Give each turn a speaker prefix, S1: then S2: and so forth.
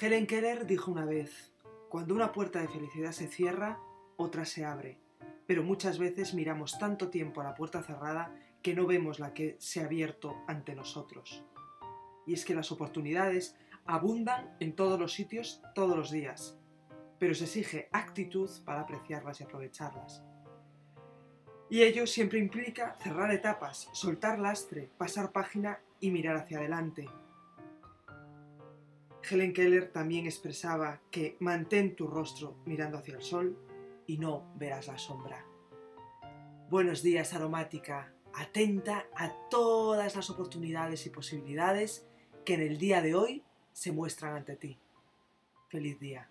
S1: Helen Keller dijo una vez, cuando una puerta de felicidad se cierra, otra se abre, pero muchas veces miramos tanto tiempo a la puerta cerrada que no vemos la que se ha abierto ante nosotros. Y es que las oportunidades abundan en todos los sitios todos los días, pero se exige actitud para apreciarlas y aprovecharlas. Y ello siempre implica cerrar etapas, soltar lastre, pasar página y mirar hacia adelante. Helen Keller también expresaba que mantén tu rostro mirando hacia el sol y no verás la sombra. Buenos días, aromática. Atenta a todas las oportunidades y posibilidades que en el día de hoy se muestran ante ti. Feliz día.